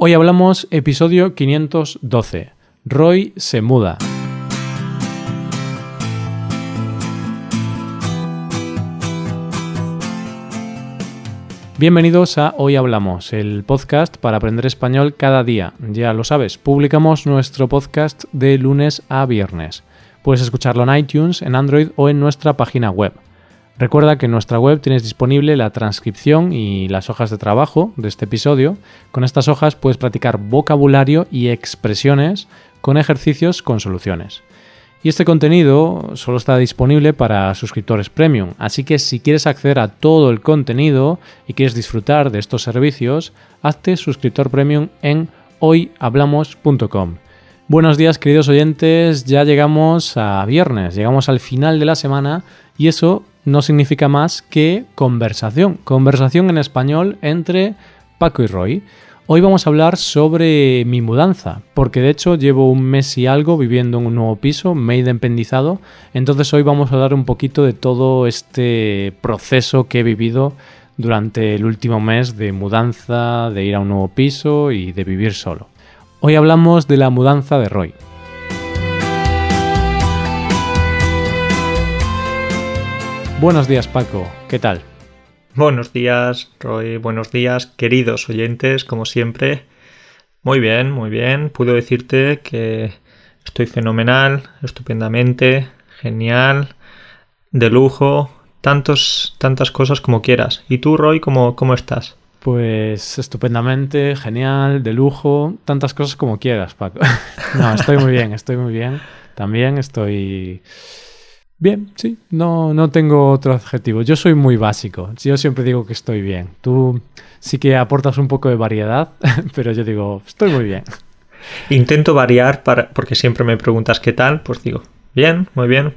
Hoy hablamos episodio 512. Roy se muda. Bienvenidos a Hoy Hablamos, el podcast para aprender español cada día. Ya lo sabes, publicamos nuestro podcast de lunes a viernes. Puedes escucharlo en iTunes, en Android o en nuestra página web. Recuerda que en nuestra web tienes disponible la transcripción y las hojas de trabajo de este episodio. Con estas hojas puedes practicar vocabulario y expresiones con ejercicios con soluciones. Y este contenido solo está disponible para suscriptores premium, así que si quieres acceder a todo el contenido y quieres disfrutar de estos servicios, hazte suscriptor premium en hoyhablamos.com. Buenos días queridos oyentes, ya llegamos a viernes, llegamos al final de la semana y eso no significa más que conversación, conversación en español entre Paco y Roy. Hoy vamos a hablar sobre mi mudanza, porque de hecho llevo un mes y algo viviendo en un nuevo piso, me he independizado, entonces hoy vamos a hablar un poquito de todo este proceso que he vivido durante el último mes de mudanza, de ir a un nuevo piso y de vivir solo. Hoy hablamos de la mudanza de Roy. Buenos días Paco, ¿qué tal? Buenos días Roy, buenos días queridos oyentes, como siempre. Muy bien, muy bien. Puedo decirte que estoy fenomenal, estupendamente, genial, de lujo, tantos, tantas cosas como quieras. ¿Y tú Roy, cómo, cómo estás? Pues estupendamente, genial, de lujo, tantas cosas como quieras, Paco. no, estoy muy bien, estoy muy bien. También estoy Bien, sí, no, no tengo otro adjetivo. Yo soy muy básico. Yo siempre digo que estoy bien. Tú sí que aportas un poco de variedad, pero yo digo, estoy muy bien. Intento variar para, porque siempre me preguntas qué tal, pues digo, bien, muy bien.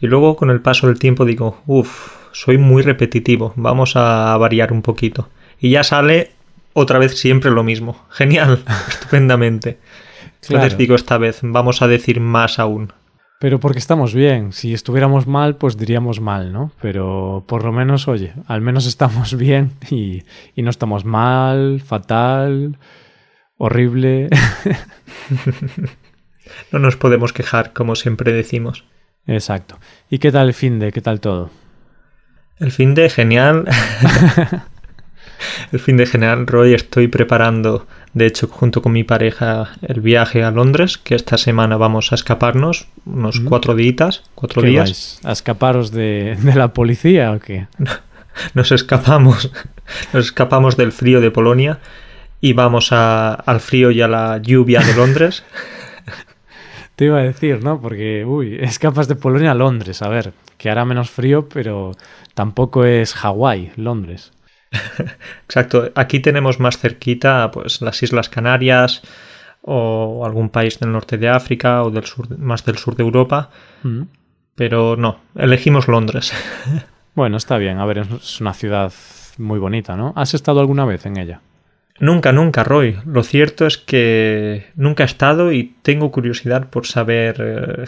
Y luego con el paso del tiempo digo, uff, soy muy repetitivo, vamos a variar un poquito. Y ya sale otra vez siempre lo mismo. Genial, estupendamente. Entonces digo esta vez, vamos a decir más aún. Pero porque estamos bien. Si estuviéramos mal, pues diríamos mal, ¿no? Pero por lo menos, oye, al menos estamos bien y, no estamos mal, fatal, horrible. no nos podemos quejar, como siempre decimos. Exacto. ¿Y qué tal el fin de? ¿Qué tal todo? El fin de genial. el fin de general, Roy, estoy preparando, de hecho, junto con mi pareja, el viaje a Londres, que esta semana vamos a escaparnos, unos cuatro días, cuatro días. ¿A escaparos de, la policía o qué? Nos escapamos, nos escapamos del frío de Polonia y vamos al frío y a la lluvia de Londres. Te iba a decir, ¿no? Porque, uy, escapas de Polonia a Londres, a ver, que hará menos frío, pero tampoco es Hawái, Londres. Exacto. Aquí tenemos más cerquita pues las Islas Canarias o algún país del norte de África o del sur, más del sur de Europa. Mm. Pero no, elegimos Londres. bueno, está bien. A ver, es una ciudad muy bonita, ¿no? ¿Has estado alguna vez en ella? Nunca, nunca, Roy. Lo cierto es que nunca he estado y tengo curiosidad por saber, eh,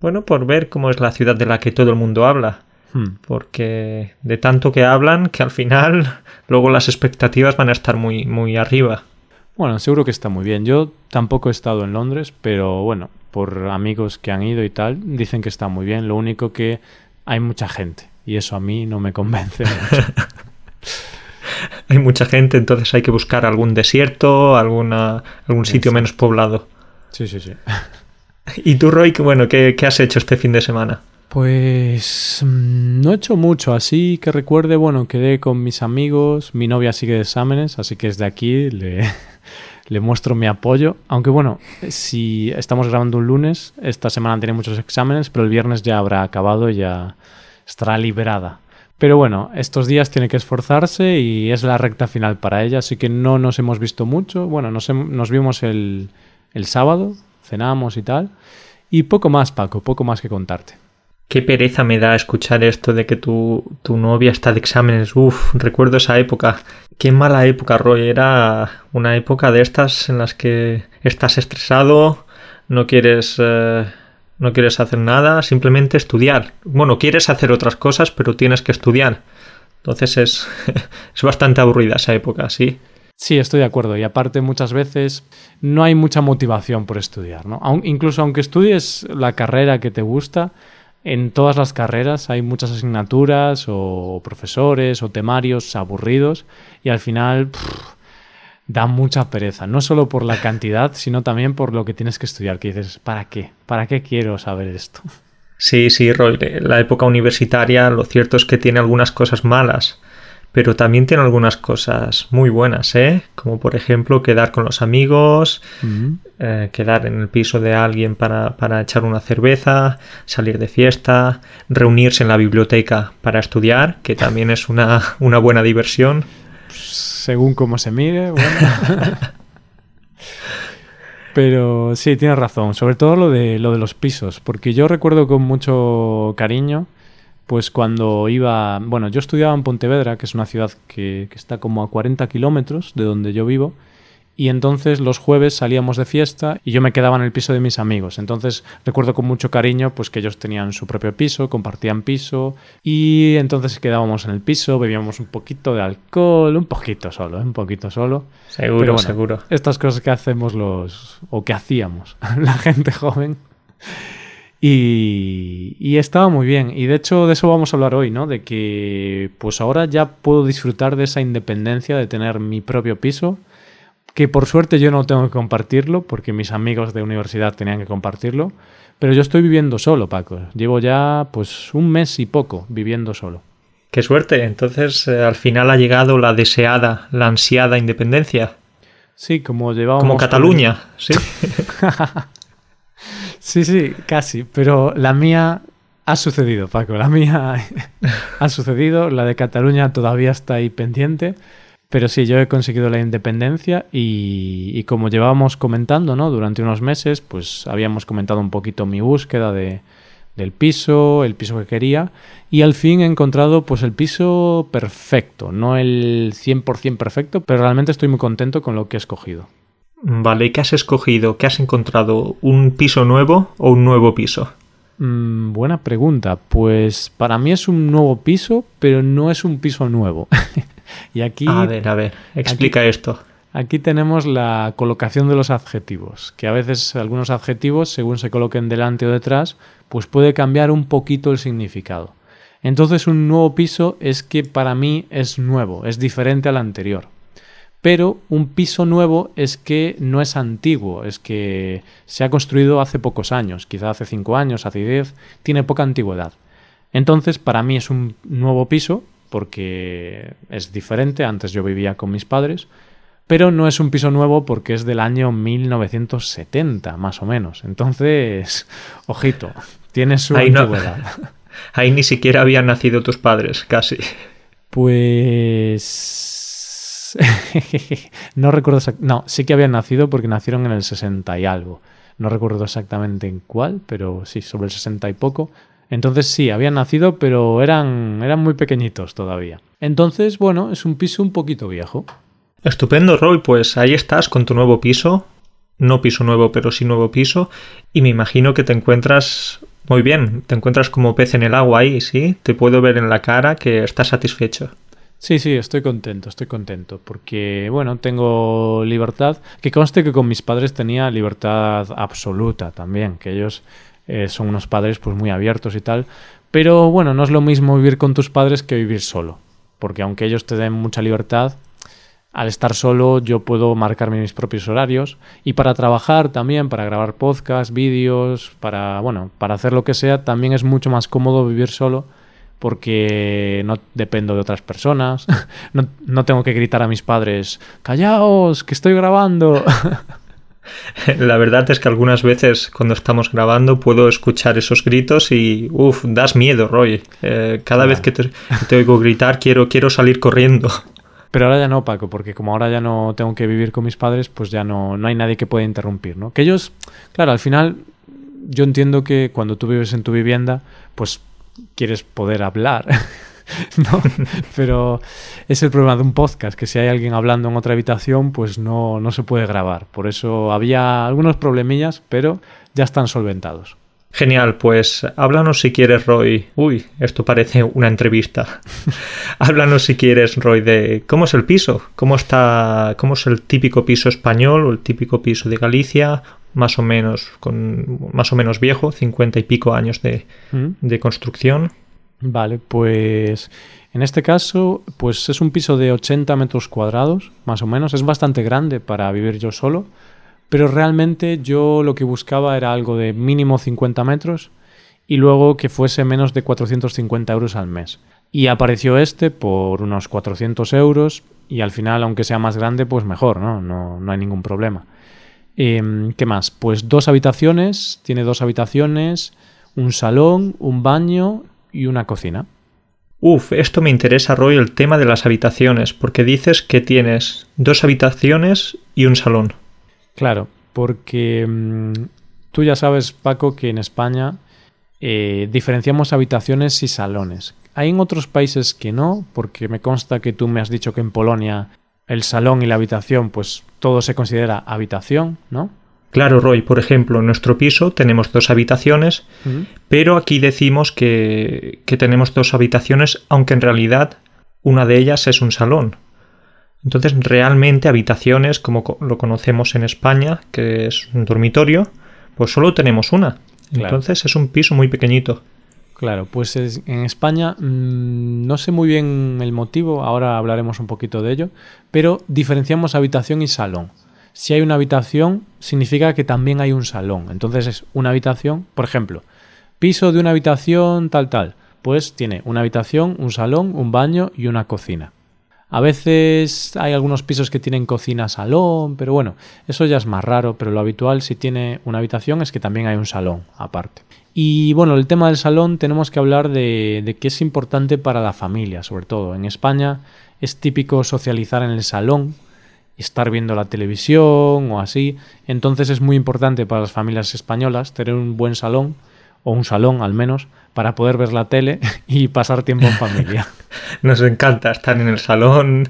bueno, por ver cómo es la ciudad de la que todo el mundo habla. Hmm. Porque de tanto que hablan que al final luego las expectativas van a estar muy, muy arriba. Bueno, seguro que está muy bien. Yo tampoco he estado en Londres, pero bueno, por amigos que han ido y tal, dicen que está muy bien. Lo único que hay mucha gente y eso a mí no me convence mucho. hay mucha gente, entonces hay que buscar algún desierto, alguna, algún sitio menos poblado. Sí, sí, sí. ¿Y tú, Roy, bueno, qué has hecho este fin de semana? Pues mm, no he hecho mucho, así que recuerde, bueno, quedé con mis amigos, mi novia sigue de exámenes, así que desde aquí le, muestro mi apoyo. Aunque bueno, si estamos grabando un lunes, esta semana tiene muchos exámenes, pero el viernes ya habrá acabado y ya estará liberada. Pero bueno, estos días tiene que esforzarse y es la recta final para ella, así que no nos hemos visto mucho. Bueno, nos, nos vimos el sábado, cenamos y tal. Y poco más, Paco, poco más que contarte. Qué pereza me da escuchar esto de que tu, tu novia está de exámenes. Uf, recuerdo esa época. Qué mala época, Roy. Era una época de estas en las que estás estresado, no quieres, eh, no quieres hacer nada, simplemente estudiar. Bueno, quieres hacer otras cosas, pero tienes que estudiar. Entonces es, es bastante aburrida esa época, sí. Sí, estoy de acuerdo. Y aparte, muchas veces no hay mucha motivación por estudiar, ¿no? incluso aunque estudies la carrera que te gusta, en todas las carreras hay muchas asignaturas o profesores o temarios aburridos y al final da mucha pereza, no solo por la cantidad, sino también por lo que tienes que estudiar, que dices, ¿para qué? ¿Para qué quiero saber esto? Sí, sí, Roy, la época universitaria lo cierto es que tiene algunas cosas malas, pero también tiene algunas cosas muy buenas, ¿eh? Como por ejemplo quedar con los amigos, eh, quedar en el piso de alguien para, para, echar una cerveza, salir de fiesta, reunirse en la biblioteca para estudiar, que también es una, una buena diversión. Según cómo se mire, bueno. Pero sí, tienes razón, sobre todo lo de, lo de los pisos, porque yo recuerdo con mucho cariño pues cuando iba, bueno, yo estudiaba en Pontevedra, que es una ciudad que, que está como a 40 kilómetros de donde yo vivo, y entonces los jueves salíamos de fiesta y yo me quedaba en el piso de mis amigos. Entonces recuerdo con mucho cariño pues que ellos tenían su propio piso, compartían piso y entonces quedábamos en el piso, bebíamos un poquito de alcohol, un poquito solo, ¿eh? un poquito solo. Seguro, seguro. Estas cosas que hacemos los o que hacíamos la gente joven. Y, estaba muy bien. Y de hecho de eso vamos a hablar hoy, ¿no? De que pues ahora ya puedo disfrutar de esa independencia de tener mi propio piso, que por suerte yo no tengo que compartirlo, porque mis amigos de universidad tenían que compartirlo, pero yo estoy viviendo solo, Paco. Llevo ya pues un mes y poco viviendo solo. Qué suerte. Entonces eh, al final ha llegado la deseada, la ansiada independencia. Sí, como llevábamos... Como Cataluña, sí. Sí, sí, casi. Pero la mía ha sucedido, Paco. La mía ha sucedido. La de Cataluña todavía está ahí pendiente. Pero sí, yo he conseguido la independencia y, como llevábamos comentando, ¿no? Durante unos meses, pues habíamos comentado un poquito mi búsqueda de, del piso, el piso que quería, y al fin he encontrado pues el piso perfecto, no el 100% perfecto, pero realmente estoy muy contento con lo que he escogido. Vale, ¿y qué has escogido? ¿Qué has encontrado? ¿Un piso nuevo o un nuevo piso? Mm, buena pregunta. Pues para mí es un nuevo piso, pero no es un piso nuevo. y aquí. A ver, a ver, explica esto. Aquí tenemos la colocación de los adjetivos, que a veces algunos adjetivos, según se coloquen delante o detrás, pues puede cambiar un poquito el significado. Entonces un nuevo piso es que para mí es nuevo, es diferente al anterior. Pero un piso nuevo es que no es antiguo, es que se ha construido hace pocos años, quizá hace 5 años, hace 10, tiene poca antigüedad. Entonces, para mí es un nuevo piso, porque es diferente, antes yo vivía con mis padres, pero no es un piso nuevo porque es del año 1970, más o menos. Entonces, ojito, tiene su antigüedad. ahí ni siquiera habían nacido tus padres, casi. Pues no recuerdo. No, sí que habían nacido porque nacieron en el 60 y algo. No recuerdo exactamente en cuál, pero sí, sobre el 60 y poco. Entonces sí, habían nacido, pero eran, eran muy pequeñitos todavía. Entonces, bueno, es un piso un poquito viejo. Estupendo, Roy. Pues ahí estás con tu nuevo piso. No piso nuevo, pero sí nuevo piso. Y me imagino que te encuentras muy bien. Te encuentras como pez en el agua ahí, ¿sí? Te puedo ver en la cara que estás satisfecho. Sí, sí, estoy contento, estoy contento, porque, bueno, tengo libertad, que conste que con mis padres tenía libertad absoluta también, que ellos eh, son unos padres pues muy abiertos y tal, pero bueno, no es lo mismo vivir con tus padres que vivir solo, porque aunque ellos te den mucha libertad, al estar solo yo puedo marcarme mis propios horarios y para trabajar también, para grabar podcasts, vídeos, para, bueno, para hacer lo que sea, también es mucho más cómodo vivir solo porque no dependo de otras personas, no, tengo que gritar a mis padres, callaos, que estoy grabando. La verdad es que algunas veces cuando estamos grabando puedo escuchar esos gritos y, uff, das miedo, Roy. Eh, cada vez que te, oigo gritar quiero, quiero salir corriendo. Pero ahora ya no, Paco, porque como ahora ya no tengo que vivir con mis padres, pues ya no, no hay nadie que pueda interrumpir, ¿no? Que ellos, claro, al final yo entiendo que cuando tú vives en tu vivienda, pues quieres poder hablar. ¿no? Pero es el problema de un podcast, que si hay alguien hablando en otra habitación, pues no, no se puede grabar. Por eso había algunos problemillas, pero ya están solventados. Genial, pues háblanos si quieres, Roy. Uy, esto parece una entrevista. háblanos si quieres, Roy, de cómo es el piso, cómo está, cómo es el típico piso español o el típico piso de Galicia, más o menos, con más o menos viejo, cincuenta y pico años de, ¿Mm? de construcción. Vale, pues en este caso, pues es un piso de 80 metros cuadrados, más o menos. Es bastante grande para vivir yo solo. Pero realmente yo lo que buscaba era algo de mínimo 50 metros y luego que fuese menos de 450 euros al mes. Y apareció este por unos 400 euros y al final, aunque sea más grande, pues mejor, ¿no? No, no hay ningún problema. Eh, ¿Qué más? Pues dos habitaciones, tiene dos habitaciones, un salón, un baño y una cocina. Uf, esto me interesa, Roy, el tema de las habitaciones, porque dices que tienes dos habitaciones y un salón. Claro, porque mmm, tú ya sabes, Paco, que en España eh, diferenciamos habitaciones y salones. Hay en otros países que no, porque me consta que tú me has dicho que en Polonia el salón y la habitación, pues todo se considera habitación, ¿no? Claro, Roy, por ejemplo, en nuestro piso tenemos dos habitaciones, uh -huh. pero aquí decimos que, que tenemos dos habitaciones, aunque en realidad una de ellas es un salón. Entonces, realmente habitaciones, como lo conocemos en España, que es un dormitorio, pues solo tenemos una. Claro. Entonces es un piso muy pequeñito. Claro, pues es, en España mmm, no sé muy bien el motivo, ahora hablaremos un poquito de ello, pero diferenciamos habitación y salón. Si hay una habitación, significa que también hay un salón. Entonces es una habitación, por ejemplo, piso de una habitación tal tal, pues tiene una habitación, un salón, un baño y una cocina. A veces hay algunos pisos que tienen cocina salón, pero bueno, eso ya es más raro, pero lo habitual si tiene una habitación es que también hay un salón aparte. Y bueno, el tema del salón tenemos que hablar de, de que es importante para la familia, sobre todo. En España es típico socializar en el salón, estar viendo la televisión o así. Entonces es muy importante para las familias españolas tener un buen salón, o un salón al menos, para poder ver la tele y pasar tiempo en familia. Nos encanta estar en el salón,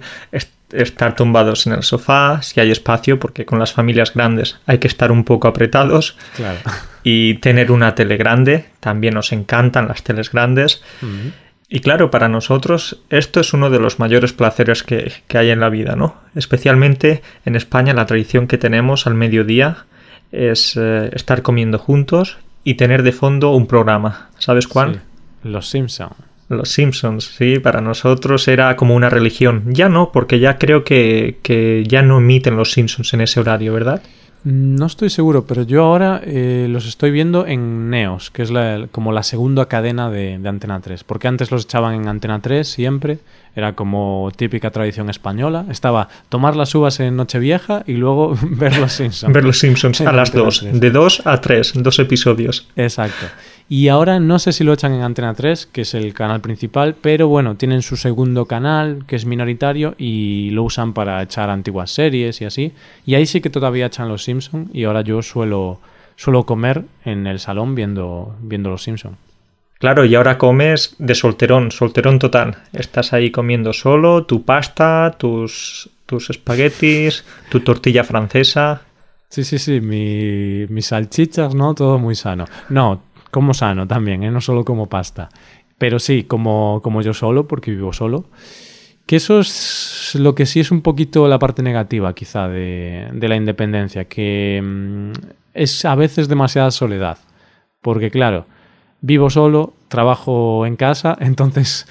estar tumbados en el sofá, si hay espacio, porque con las familias grandes hay que estar un poco apretados. Claro. Y tener una tele grande, también nos encantan las teles grandes. Uh -huh. Y claro, para nosotros esto es uno de los mayores placeres que, que, hay en la vida, ¿no? Especialmente en España la tradición que tenemos al mediodía es eh, estar comiendo juntos y tener de fondo un programa. ¿Sabes cuál? Sí, los Simpsons. Los Simpsons, sí, para nosotros era como una religión. Ya no, porque ya creo que, que ya no emiten los Simpsons en ese horario, ¿verdad? No estoy seguro, pero yo ahora eh, los estoy viendo en Neos, que es la, como la segunda cadena de, de, Antena 3. Porque antes los echaban en Antena 3 siempre, era como típica tradición española. Estaba tomar las uvas en Nochevieja y luego ver los Simpsons. ver los Simpsons a las dos, de dos a tres, dos episodios. Exacto. Y ahora no sé si lo echan en Antena 3, que es el canal principal, pero bueno, tienen su segundo canal, que es minoritario, y lo usan para echar antiguas series y así. Y ahí sí que todavía echan los Simpsons, y ahora yo suelo, suelo comer en el salón viendo, viendo los Simpsons. Claro, y ahora comes de solterón, solterón total. Estás ahí comiendo solo, tu pasta, tus, tus espaguetis, tu tortilla francesa. Sí, sí, sí, mi, mis salchichas, ¿no? Todo muy sano. No, como sano también, ¿eh? no solo como pasta. Pero sí, como, como yo solo, porque vivo solo. Que eso es lo que sí es un poquito la parte negativa, quizá, de, de la independencia, que mmm, es a veces demasiada soledad. Porque, claro, vivo solo, trabajo en casa, entonces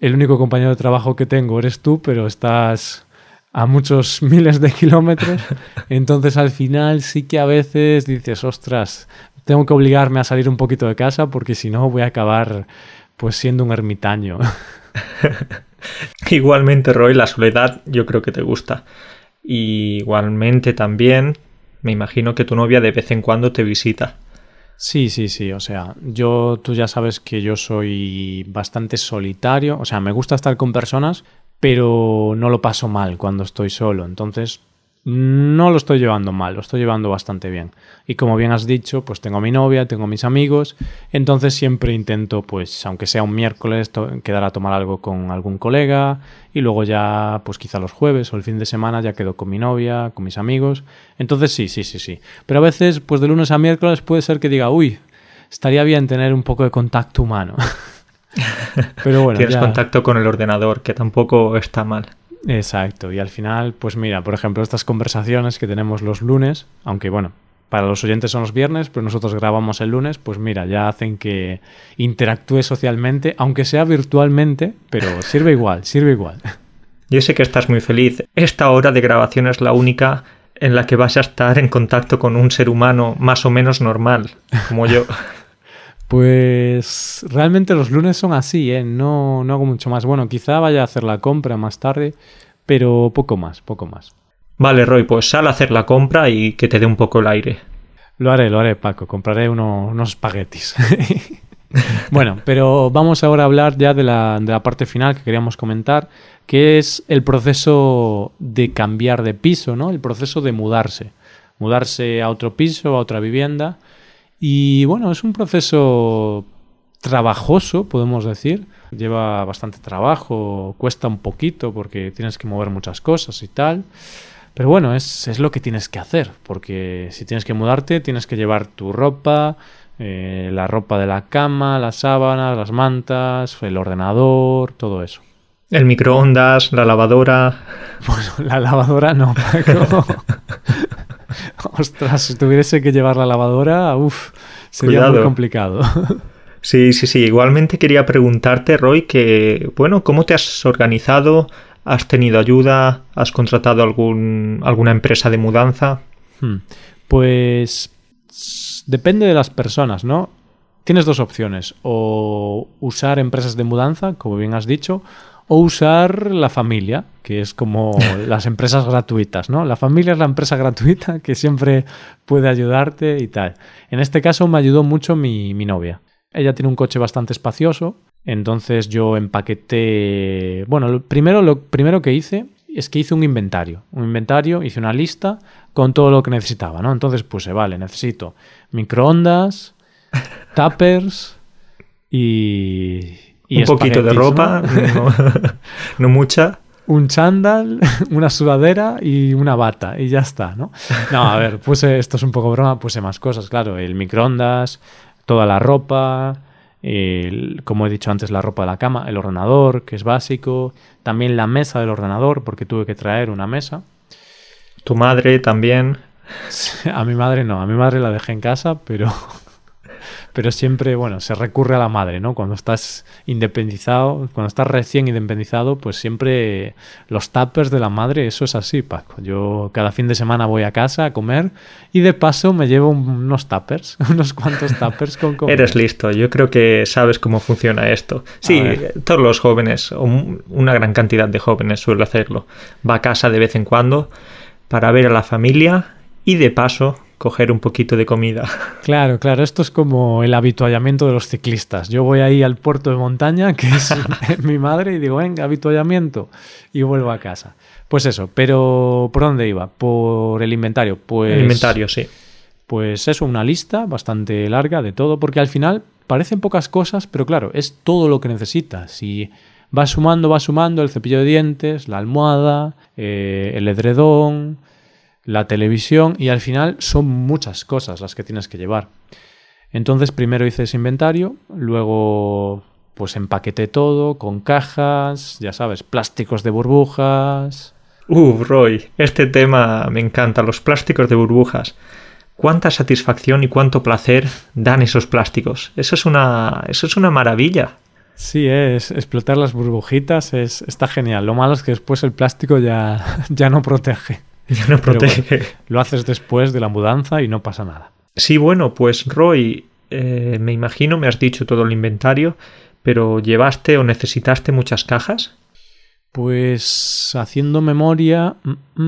el único compañero de trabajo que tengo eres tú, pero estás a muchos miles de kilómetros. Entonces al final sí que a veces dices, ostras, tengo que obligarme a salir un poquito de casa porque si no voy a acabar pues siendo un ermitaño. Igualmente, Roy, la soledad yo creo que te gusta. Y igualmente también me imagino que tu novia de vez en cuando te visita. Sí, sí, sí, o sea, yo tú ya sabes que yo soy bastante solitario, o sea, me gusta estar con personas, pero no lo paso mal cuando estoy solo, entonces no lo estoy llevando mal, lo estoy llevando bastante bien. Y como bien has dicho, pues tengo a mi novia, tengo a mis amigos, entonces siempre intento, pues aunque sea un miércoles, quedar a tomar algo con algún colega y luego ya, pues quizá los jueves o el fin de semana ya quedo con mi novia, con mis amigos. Entonces sí, sí, sí, sí. Pero a veces, pues de lunes a miércoles puede ser que diga, uy, estaría bien tener un poco de contacto humano. Pero bueno, tienes contacto con el ordenador, que tampoco está mal. Exacto, y al final, pues mira, por ejemplo, estas conversaciones que tenemos los lunes, aunque bueno, para los oyentes son los viernes, pero nosotros grabamos el lunes, pues mira, ya hacen que interactúe socialmente, aunque sea virtualmente, pero sirve igual, sirve igual. Yo sé que estás muy feliz. Esta hora de grabación es la única en la que vas a estar en contacto con un ser humano más o menos normal, como yo. Pues realmente los lunes son así, ¿eh? No, no hago mucho más. Bueno, quizá vaya a hacer la compra más tarde, pero poco más, poco más. Vale, Roy, pues sal a hacer la compra y que te dé un poco el aire. Lo haré, lo haré, Paco. Compraré unos espaguetis. bueno, pero vamos ahora a hablar ya de la, de la parte final que queríamos comentar, que es el proceso de cambiar de piso, ¿no? El proceso de mudarse. Mudarse a otro piso, a otra vivienda y bueno, es un proceso trabajoso, podemos decir. Lleva bastante trabajo, cuesta un poquito porque tienes que mover muchas cosas y tal. Pero bueno, es, es lo que tienes que hacer, porque si tienes que mudarte, tienes que llevar tu ropa, eh, la ropa de la cama, las sábanas, las mantas, el ordenador, todo eso. El microondas, la lavadora. Bueno, la lavadora no, Paco. Ostras, si tuviese que llevar la lavadora, uff, sería muy complicado. Sí, sí, sí. Igualmente quería preguntarte, Roy, que, bueno, ¿cómo te has organizado? ¿Has tenido ayuda? ¿Has contratado algún, alguna empresa de mudanza? Hmm. Pues depende de las personas, ¿no? Tienes dos opciones, o usar empresas de mudanza, como bien has dicho, o usar la familia, que es como las empresas gratuitas, ¿no? La familia es la empresa gratuita que siempre puede ayudarte y tal. En este caso me ayudó mucho mi, novia. Ella tiene un coche bastante espacioso, entonces yo empaqueté... Bueno, lo primero, lo primero que hice es que hice un inventario. Un inventario, hice una lista con todo lo que necesitaba, ¿no? Entonces puse, vale, necesito microondas, tuppers y, un poquito de ropa, ¿no? mucha. Un chándal, una sudadera y una bata, y ya está, ¿no? No, a ver, puse, esto es un poco broma, puse más cosas, claro, el microondas, toda la ropa, como he dicho antes, la ropa de la cama, el ordenador, que es básico, también la mesa del ordenador, porque tuve que traer una mesa. Tu madre también. A mi madre no, a mi madre la dejé en casa, pero pero siempre, bueno, se recurre a la madre, ¿no? Cuando estás independizado, cuando estás recién independizado, pues siempre los tuppers de la madre, eso es así, Paco. Yo cada fin de semana voy a casa a comer y de paso me llevo unos tuppers, unos cuantos tuppers con comida. Eres listo, yo creo que sabes cómo funciona esto. Sí, todos los jóvenes, una gran cantidad de jóvenes suele hacerlo. Va a casa de vez en cuando para ver a la familia y de paso coger un poquito de comida. Claro, claro, esto es como el habituallamiento de los ciclistas. Yo voy ahí al puerto de montaña, que es mi madre, y digo, venga, habituallamiento, y vuelvo a casa. Pues eso, pero ¿por dónde iba? Por el inventario. Pues, el inventario, sí. Pues eso, una lista bastante larga de todo, porque al final parecen pocas cosas, pero claro, es todo lo que necesitas. Y vas sumando, vas sumando el cepillo de dientes, la almohada, eh, el edredón, la televisión y al final son muchas cosas las que tienes que llevar. Entonces primero hice ese inventario, luego pues empaqueté todo con cajas, ya sabes, plásticos de burbujas. Uh, Roy, este tema me encanta, los plásticos de burbujas. Cuánta satisfacción y cuánto placer dan esos plásticos. Eso es una, eso es una maravilla. Sí, es explotar las burbujitas es, está genial. Lo malo es que después el plástico ya, ya no protege. Ya no protege. lo haces después de la mudanza y no pasa nada. Sí, bueno, pues Roy, eh, me imagino, me has dicho todo el inventario, pero ¿llevaste o necesitaste muchas cajas? Pues haciendo memoria, mm,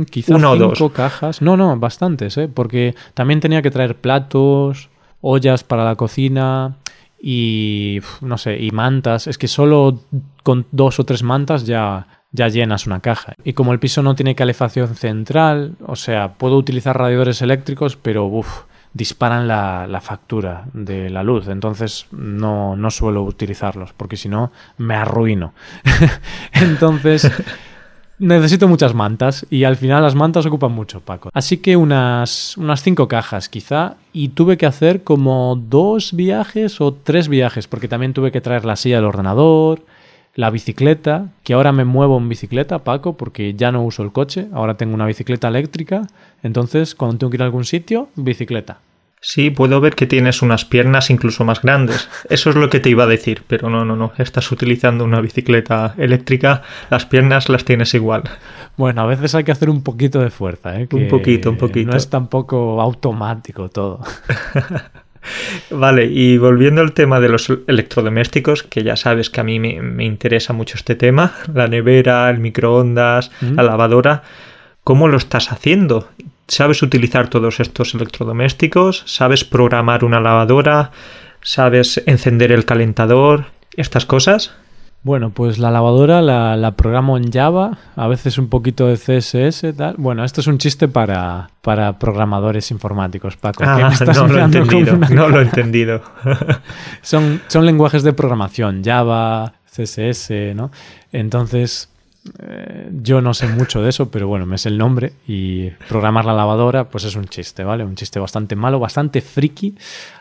mm, quizás cinco cajas. No, no, bastantes, ¿eh? porque también tenía que traer platos, ollas para la cocina y no sé, y mantas. Es que solo con dos o tres mantas ya ya llenas una caja. Y como el piso no tiene calefacción central, o sea, puedo utilizar radiadores eléctricos, pero uff, disparan la, factura de la luz. Entonces no, no suelo utilizarlos, porque si no me arruino. Entonces, necesito muchas mantas y al final las mantas ocupan mucho, Paco. Así que unas, unas cinco cajas quizá y tuve que hacer como dos viajes o tres viajes porque también tuve que traer la silla del ordenador, la bicicleta, que ahora me muevo en bicicleta, Paco, porque ya no uso el coche, ahora tengo una bicicleta eléctrica, entonces cuando tengo que ir a algún sitio, bicicleta. Sí, puedo ver que tienes unas piernas incluso más grandes. Eso es lo que te iba a decir, pero no, no, no. Estás utilizando una bicicleta eléctrica, las piernas las tienes igual. Bueno, a veces hay que hacer un poquito de fuerza, ¿eh? un poquito, un poquito. No es tampoco automático todo. Vale, y volviendo al tema de los electrodomésticos, que ya sabes que a mí me, interesa mucho este tema, la nevera, el microondas, la lavadora, ¿cómo lo estás haciendo? ¿Sabes utilizar todos estos electrodomésticos? ¿Sabes programar una lavadora? ¿Sabes encender el calentador? ¿Estas cosas? Bueno, pues la lavadora la, programo en Java, a veces un poquito de CSS, tal. Bueno, esto es un chiste para, para programadores informáticos, Paco. Ah, no, lo he entendido, no lo he entendido. son, son lenguajes de programación, Java, CSS, ¿no? Entonces, eh, yo no sé mucho de eso, pero bueno, me es el nombre y programar la lavadora, pues es un chiste, ¿vale? Un chiste bastante malo, bastante friki,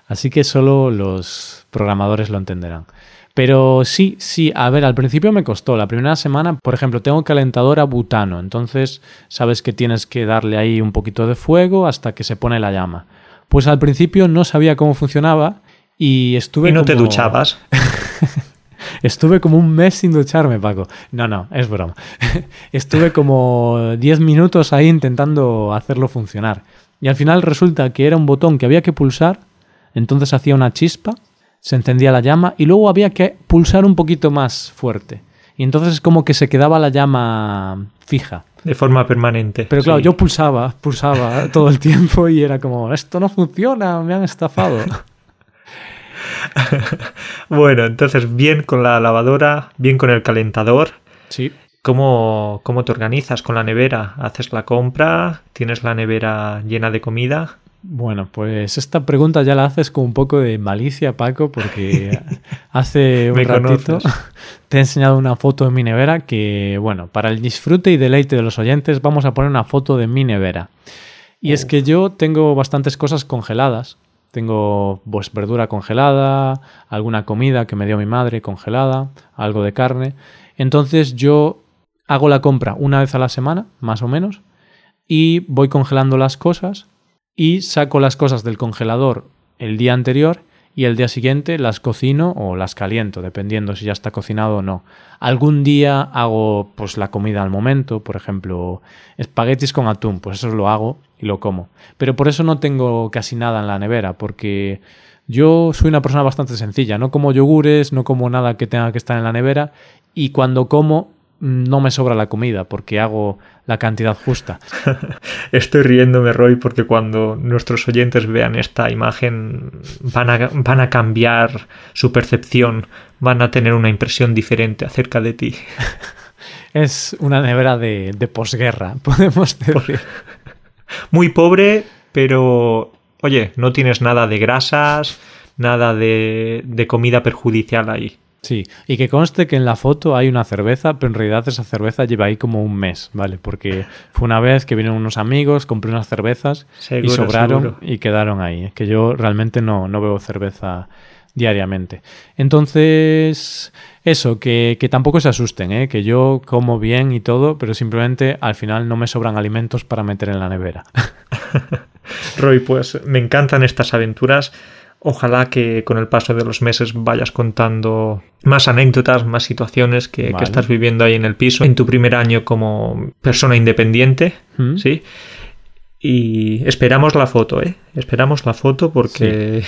así que solo los programadores lo entenderán. Pero sí, sí, a ver, al principio me costó. La primera semana, por ejemplo, tengo calentador a butano, entonces sabes que tienes que darle ahí un poquito de fuego hasta que se pone la llama. Pues al principio no sabía cómo funcionaba y estuve. ¿Y no te duchabas? Estuve como un mes sin ducharme, Paco. No, no, es broma. Estuve como 10 minutos ahí intentando hacerlo funcionar. Y al final resulta que era un botón que había que pulsar, entonces hacía una chispa se encendía la llama y luego había que pulsar un poquito más fuerte. Y entonces como que se quedaba la llama fija. De forma permanente. Pero claro, yo pulsaba, pulsaba todo el tiempo y era como, esto no funciona, me han estafado. bueno, entonces bien con la lavadora, bien con el calentador. Sí. ¿Cómo, ¿Cómo te organizas con la nevera? ¿Haces la compra? ¿Tienes la nevera llena de comida? Bueno, pues esta pregunta ya la haces con un poco de malicia, Paco, porque hace un ratito te he enseñado una foto de mi nevera que, bueno, para el disfrute y deleite de los oyentes vamos a poner una foto de mi nevera. Y es que yo tengo bastantes cosas congeladas. Tengo pues verdura congelada, alguna comida que me dio mi madre congelada, algo de carne. Entonces yo hago la compra una vez a la semana, más o menos, y voy congelando las cosas y saco las cosas del congelador el día anterior y el día siguiente las cocino o las caliento, dependiendo si ya está cocinado o no. Algún día hago pues la comida al momento, por ejemplo, espaguetis con atún, pues eso lo hago y lo como. Pero por eso no tengo casi nada en la nevera, porque yo soy una persona bastante sencilla, no como yogures, no como nada que tenga que estar en la nevera y cuando como no me sobra la comida porque hago la cantidad justa. Estoy riéndome, Roy, porque cuando nuestros oyentes vean esta imagen van a, van a cambiar su percepción, van a tener una impresión diferente acerca de ti. Es una nevera de, de posguerra, podemos decir. Muy pobre, pero oye, no tienes nada de grasas, nada de, de comida perjudicial ahí. Sí, y que conste que en la foto hay una cerveza, pero en realidad esa cerveza lleva ahí como un mes, ¿vale? Porque fue una vez que vinieron unos amigos, compré unas cervezas y sobraron y quedaron ahí. Es que yo realmente no, no bebo cerveza diariamente. Entonces, eso, que, que, tampoco se asusten, ¿eh? que yo como bien y todo, pero simplemente al final no me sobran alimentos para meter en la nevera. Roy, pues me encantan estas aventuras. Ojalá que con el paso de los meses vayas contando más anécdotas, más situaciones que, estás viviendo ahí en el piso, en tu primer año como persona independiente, mm. ¿sí? Y esperamos la foto, ¿eh? Esperamos la foto porque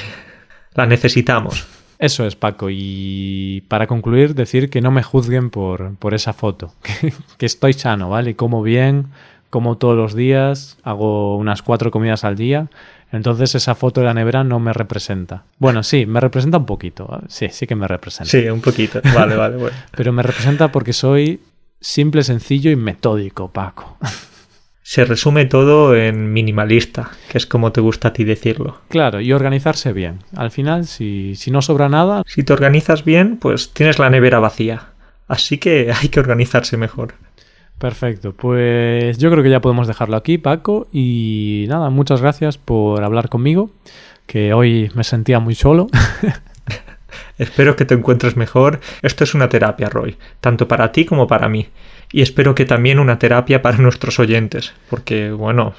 la necesitamos. Eso es, Paco. Y para concluir, decir que no me juzguen por, por esa foto, que, que estoy sano, ¿vale? Como bien, como todos los días, hago unas cuatro comidas al día entonces esa foto de la nevera no me representa. Bueno, sí, me representa un poquito. Sí, sí que me representa. Sí, un poquito. Vale, vale, bueno. Pero me representa porque soy simple, sencillo y metódico, Paco. Se resume todo en minimalista, que es como te gusta a ti decirlo. Claro, y organizarse bien. Al final, si, si no sobra nada... Si te organizas bien, pues tienes la nevera vacía. Así que hay que organizarse mejor. Perfecto, pues yo creo que ya podemos dejarlo aquí, Paco. Y nada, muchas gracias por hablar conmigo, que hoy me sentía muy solo. espero que te encuentres mejor. Esto es una terapia, Roy, tanto para ti como para mí. Y espero que también una terapia para nuestros oyentes, porque, bueno,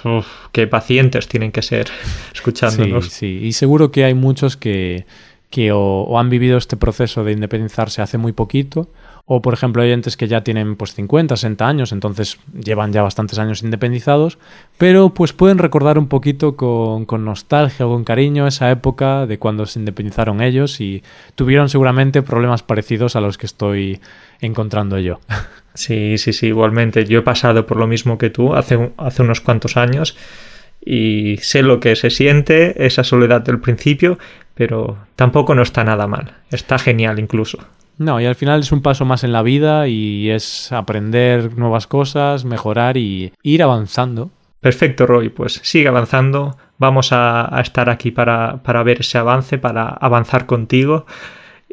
qué pacientes tienen que ser escuchándonos. Sí, sí, y seguro que hay muchos que, que o han vivido este proceso de independizarse hace muy poquito o, por ejemplo, hay oyentes que ya tienen pues 50, 60 años, entonces llevan ya bastantes años independizados, pero pues pueden recordar un poquito con, con nostalgia o con cariño esa época de cuando se independizaron ellos y tuvieron seguramente problemas parecidos a los que estoy encontrando yo. Sí, sí, sí, igualmente. Yo he pasado por lo mismo que tú hace, hace unos cuantos años y sé lo que se siente, esa soledad del principio, pero tampoco no está nada mal. Está genial incluso. No, y al final es un paso más en la vida y es aprender nuevas cosas, mejorar y ir avanzando. Perfecto, Roy, pues sigue avanzando. Vamos a, estar aquí para, para, ver ese avance, para avanzar contigo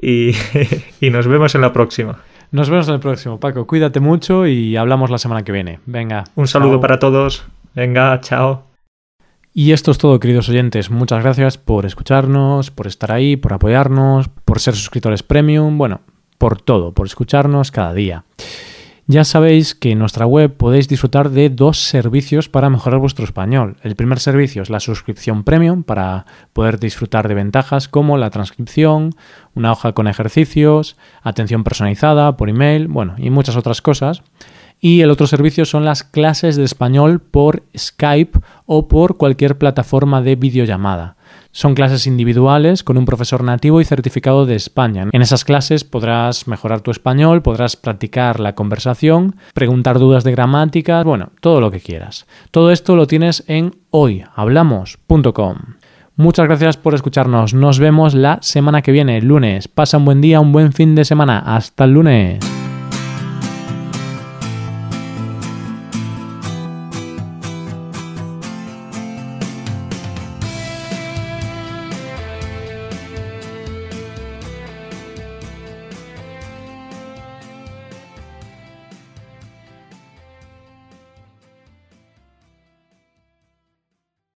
y, y nos vemos en la próxima. Nos vemos en el próximo, Paco. Cuídate mucho y hablamos la semana que viene. Venga. Un saludo para todos. Venga, chao. Y esto es todo, queridos oyentes. Muchas gracias por escucharnos, por estar ahí, por apoyarnos, por ser suscriptores premium. Bueno, por todo, por escucharnos cada día. Ya sabéis que en nuestra web podéis disfrutar de dos servicios para mejorar vuestro español. El primer servicio es la suscripción premium para poder disfrutar de ventajas como la transcripción, una hoja con ejercicios, atención personalizada por email, bueno, y muchas otras cosas. Y el otro servicio son las clases de español por Skype o por cualquier plataforma de videollamada. Son clases individuales con un profesor nativo y certificado de España. En esas clases podrás mejorar tu español, podrás practicar la conversación, preguntar dudas de gramática, bueno, todo lo que quieras. Todo esto lo tienes en hoyhablamos.com. Muchas gracias por escucharnos. Nos vemos la semana que viene, lunes. Pasa un buen día, un buen fin de semana. Hasta el lunes.